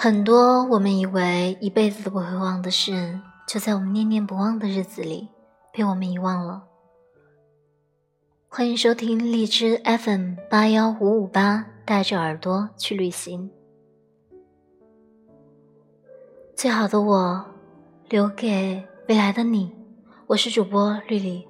很多我们以为一辈子都不会忘的事，就在我们念念不忘的日子里被我们遗忘了。欢迎收听荔枝 FM 八幺五五八，带着耳朵去旅行。最好的我，留给未来的你。我是主播绿丽。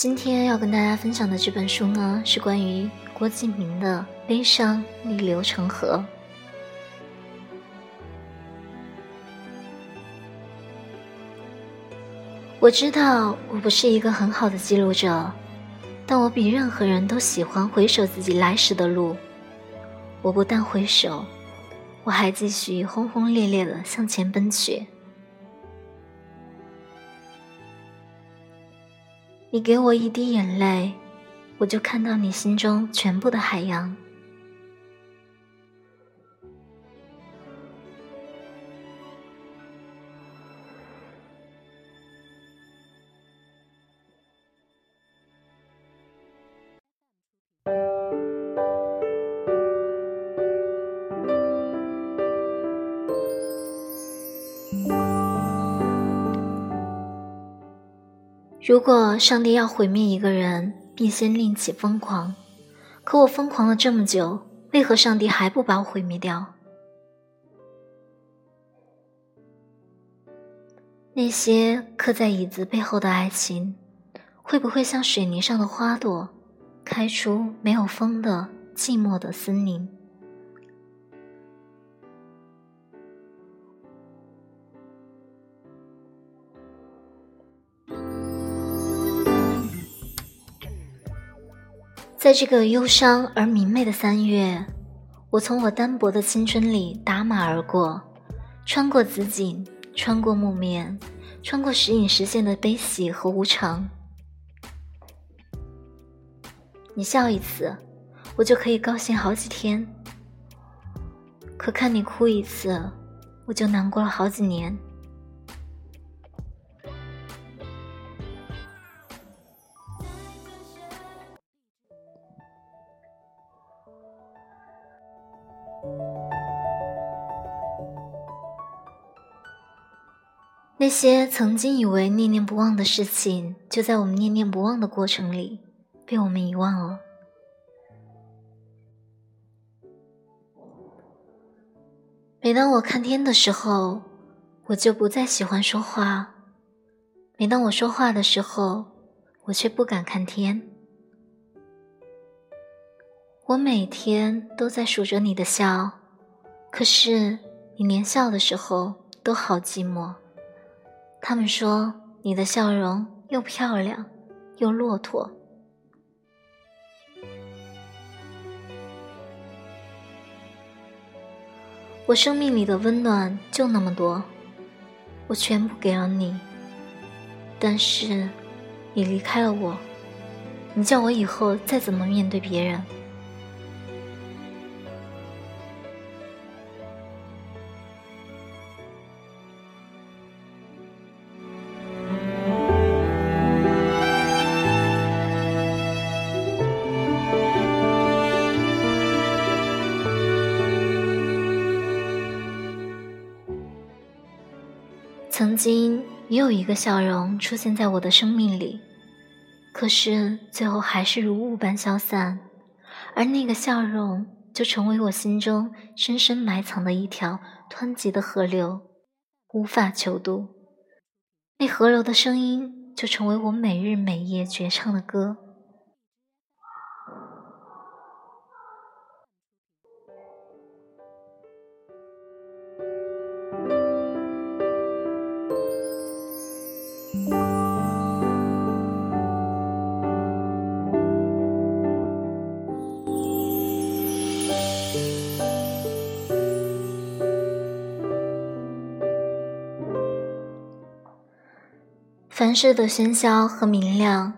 今天要跟大家分享的这本书呢，是关于郭敬明的《悲伤逆流成河》。我知道我不是一个很好的记录者，但我比任何人都喜欢回首自己来时的路。我不但回首，我还继续轰轰烈烈的向前奔去。你给我一滴眼泪，我就看到你心中全部的海洋。如果上帝要毁灭一个人，必先令其疯狂。可我疯狂了这么久，为何上帝还不把我毁灭掉？那些刻在椅子背后的爱情，会不会像水泥上的花朵，开出没有风的寂寞的森林？在这个忧伤而明媚的三月，我从我单薄的青春里打马而过，穿过紫锦，穿过木棉，穿过时隐时现的悲喜和无常。你笑一次，我就可以高兴好几天；可看你哭一次，我就难过了好几年。那些曾经以为念念不忘的事情，就在我们念念不忘的过程里，被我们遗忘了。每当我看天的时候，我就不再喜欢说话；每当我说话的时候，我却不敢看天。我每天都在数着你的笑，可是你连笑的时候都好寂寞。他们说你的笑容又漂亮又骆驼。我生命里的温暖就那么多，我全部给了你。但是你离开了我，你叫我以后再怎么面对别人？曾经也有一个笑容出现在我的生命里，可是最后还是如雾般消散，而那个笑容就成为我心中深深埋藏的一条湍急的河流，无法泅渡。那河流的声音就成为我每日每夜绝唱的歌。凡事的喧嚣和明亮，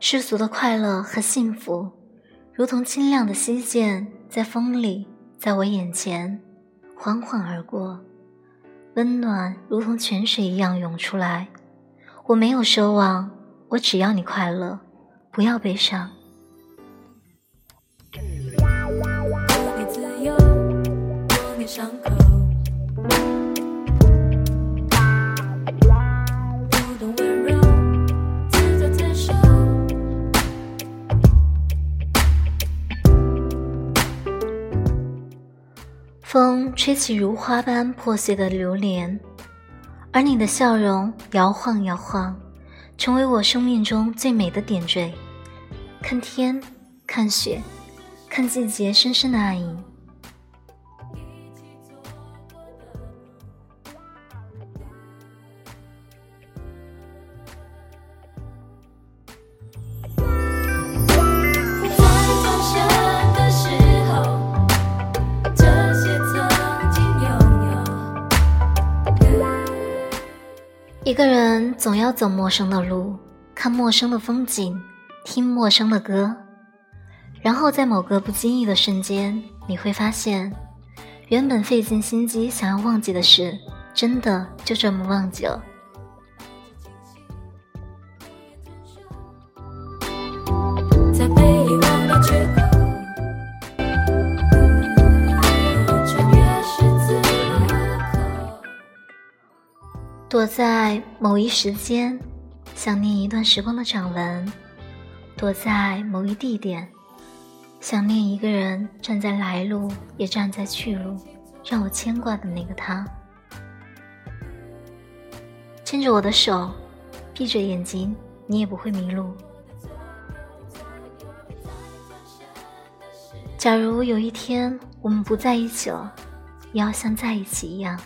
世俗的快乐和幸福，如同清亮的溪涧，在风里，在我眼前缓缓而过，温暖如同泉水一样涌出来。我没有奢望，我只要你快乐，不要悲伤。风吹起如花般破碎的流年，而你的笑容摇晃摇晃，成为我生命中最美的点缀。看天，看雪，看季节深深的爱意。一个人总要走陌生的路，看陌生的风景，听陌生的歌，然后在某个不经意的瞬间，你会发现，原本费尽心机想要忘记的事，真的就这么忘记了。躲在某一时间，想念一段时光的掌纹；躲在某一地点，想念一个人站在来路也站在去路，让我牵挂的那个他。牵着我的手，闭着眼睛，你也不会迷路。假如有一天我们不在一起了，也要像在一起一样。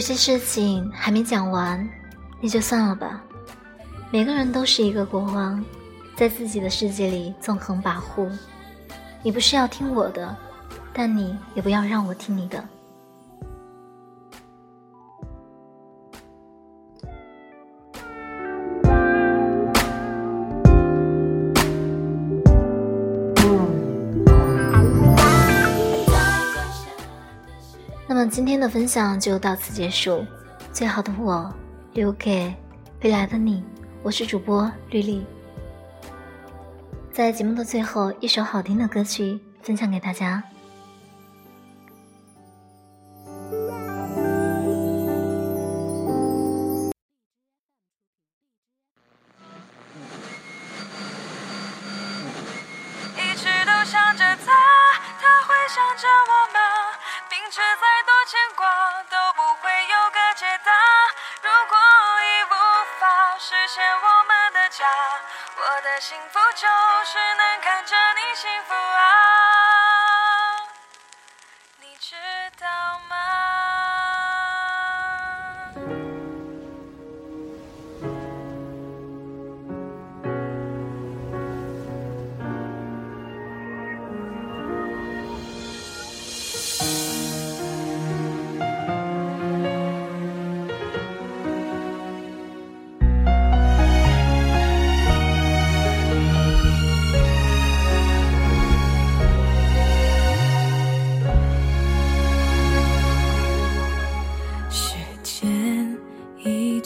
有些事情还没讲完，那就算了吧。每个人都是一个国王，在自己的世界里纵横跋扈。你不是要听我的，但你也不要让我听你的。今天的分享就到此结束。最好的我，留给未来的你。我是主播绿丽，在节目的最后，一首好听的歌曲分享给大家。幸福就是能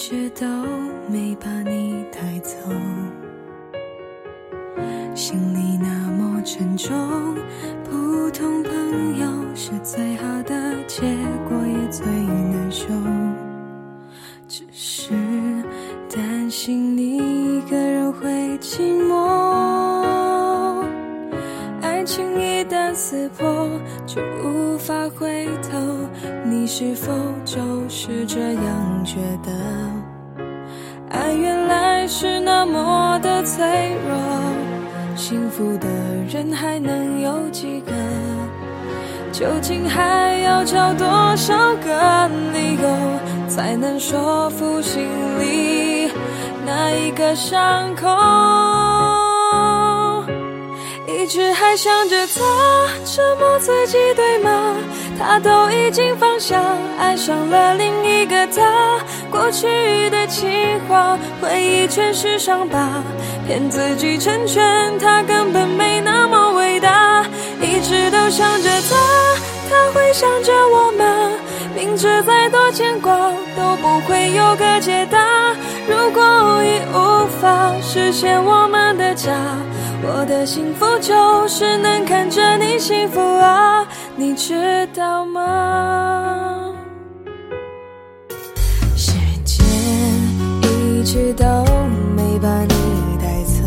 却都没把你带走，心里那么沉重，普通朋友是最好的，结果也最难受，只是担心你一个人会寂寞，爱情一旦撕破就无法回头。你是否就是这样觉得？爱原来是那么的脆弱，幸福的人还能有几个？究竟还要找多少个理由，才能说服心里那一个伤口？一直还想着他，折磨自己，对吗？他都已经放下，爱上了另一个他。过去的情话，回忆全是伤疤，骗自己成全他，根本没那么伟大。一直都想着他，他会想着我吗？明知再多牵挂都不会有个解答。如果已无法实现我们的家。我的幸福就是能看着你幸福啊，你知道吗？时间一直都没把你带走，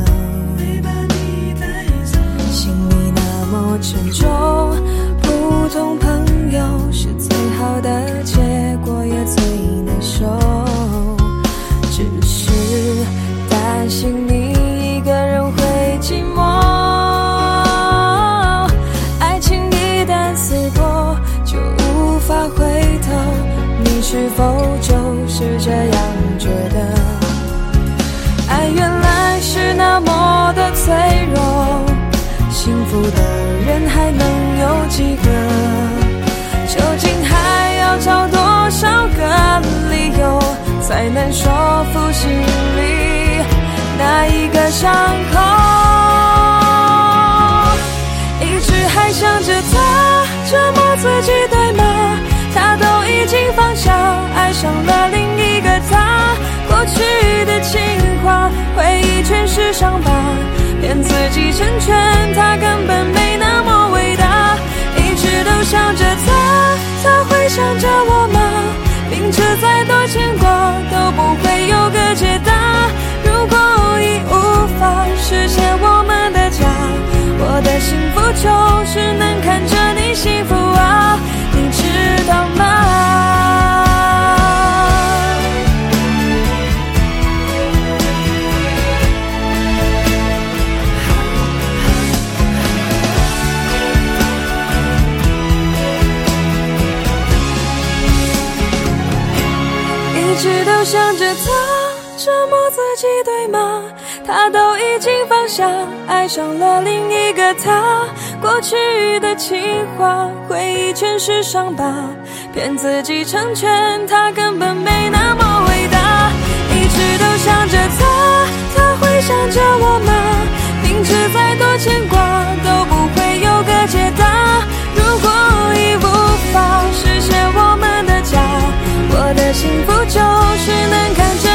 心里那么沉重，普通福的人还能有几个？究竟还要找多少个理由，才能说服心里那一个伤口？一直还想着他，折磨自己，对吗？他都已经放下，爱上了另一个他。过去的情话，回忆全是伤疤，骗自己成全就是能看着你幸福啊，你知道吗？一直都想着他，折磨自己，对吗？他都已经放下，爱上了另一个他。过去的情话回忆全是伤疤骗自己成全他根本没那么伟大。一直都想着他他会想着我吗？明知再多牵挂都不会有个解答。如果已无法实现我们的家我的幸福就是能看着